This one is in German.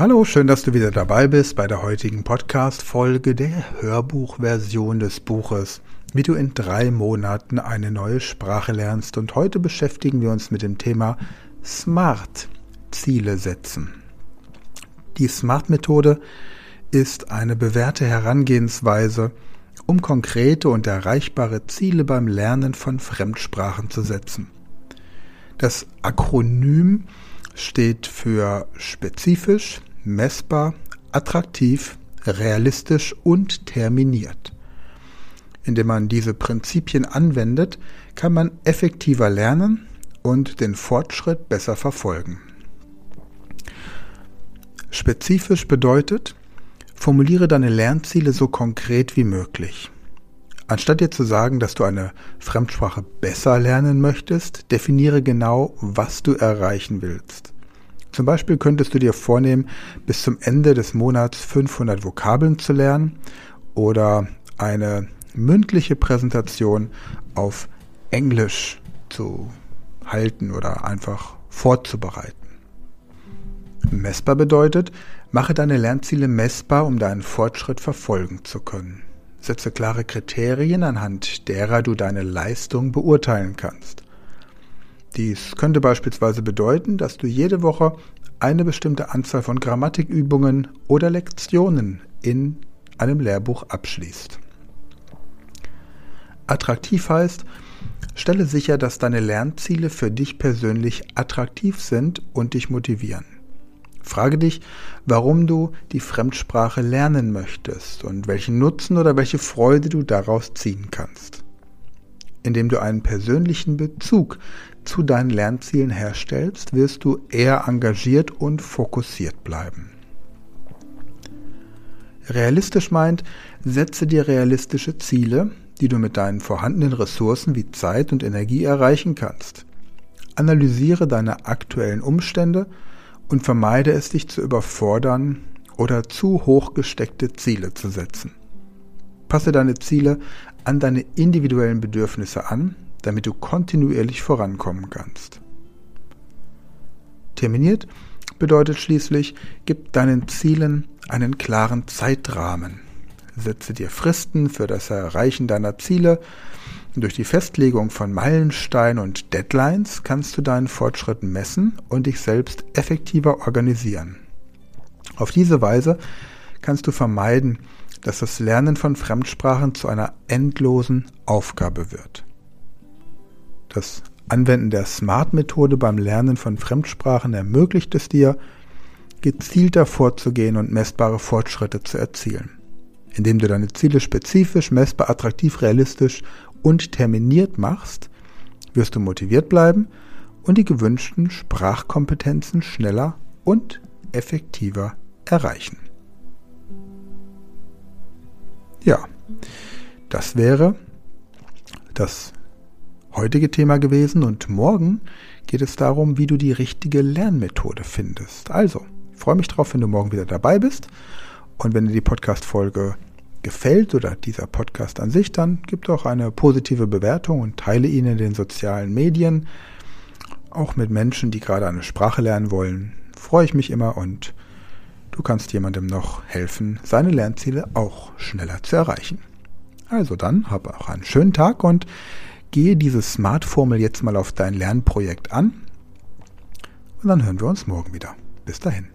Hallo, schön, dass du wieder dabei bist bei der heutigen Podcast-Folge der Hörbuchversion des Buches, wie du in drei Monaten eine neue Sprache lernst. Und heute beschäftigen wir uns mit dem Thema Smart Ziele setzen. Die Smart-Methode ist eine bewährte Herangehensweise, um konkrete und erreichbare Ziele beim Lernen von Fremdsprachen zu setzen. Das Akronym steht für spezifisch, messbar, attraktiv, realistisch und terminiert. Indem man diese Prinzipien anwendet, kann man effektiver lernen und den Fortschritt besser verfolgen. Spezifisch bedeutet, formuliere deine Lernziele so konkret wie möglich. Anstatt dir zu sagen, dass du eine Fremdsprache besser lernen möchtest, definiere genau, was du erreichen willst. Zum Beispiel könntest du dir vornehmen, bis zum Ende des Monats 500 Vokabeln zu lernen oder eine mündliche Präsentation auf Englisch zu halten oder einfach vorzubereiten. Messbar bedeutet, mache deine Lernziele messbar, um deinen Fortschritt verfolgen zu können. Setze klare Kriterien, anhand derer du deine Leistung beurteilen kannst. Dies könnte beispielsweise bedeuten, dass du jede Woche eine bestimmte Anzahl von Grammatikübungen oder Lektionen in einem Lehrbuch abschließt. Attraktiv heißt, stelle sicher, dass deine Lernziele für dich persönlich attraktiv sind und dich motivieren. Frage dich, warum du die Fremdsprache lernen möchtest und welchen Nutzen oder welche Freude du daraus ziehen kannst. Indem du einen persönlichen Bezug zu deinen Lernzielen herstellst, wirst du eher engagiert und fokussiert bleiben. Realistisch meint, setze dir realistische Ziele, die du mit deinen vorhandenen Ressourcen wie Zeit und Energie erreichen kannst. Analysiere deine aktuellen Umstände und vermeide es, dich zu überfordern oder zu hoch gesteckte Ziele zu setzen. Passe deine Ziele an deine individuellen Bedürfnisse an, damit du kontinuierlich vorankommen kannst. Terminiert bedeutet schließlich, gib deinen Zielen einen klaren Zeitrahmen. Setze dir Fristen für das Erreichen deiner Ziele durch die Festlegung von Meilensteinen und Deadlines kannst du deinen Fortschritt messen und dich selbst effektiver organisieren. Auf diese Weise kannst du vermeiden, dass das Lernen von Fremdsprachen zu einer endlosen Aufgabe wird. Das Anwenden der SMART-Methode beim Lernen von Fremdsprachen ermöglicht es dir, gezielter vorzugehen und messbare Fortschritte zu erzielen. Indem du deine Ziele spezifisch, messbar, attraktiv, realistisch und terminiert machst, wirst du motiviert bleiben und die gewünschten Sprachkompetenzen schneller und effektiver erreichen. Ja, das wäre das heutige Thema gewesen und morgen geht es darum, wie du die richtige Lernmethode findest. Also, freue mich drauf, wenn du morgen wieder dabei bist und wenn dir die Podcast-Folge gefällt oder dieser Podcast an sich, dann gib doch eine positive Bewertung und teile ihn in den sozialen Medien. Auch mit Menschen, die gerade eine Sprache lernen wollen, freue ich mich immer und du kannst jemandem noch helfen, seine Lernziele auch schneller zu erreichen. Also dann, hab auch einen schönen Tag und gehe diese Smart-Formel jetzt mal auf dein Lernprojekt an. Und dann hören wir uns morgen wieder. Bis dahin.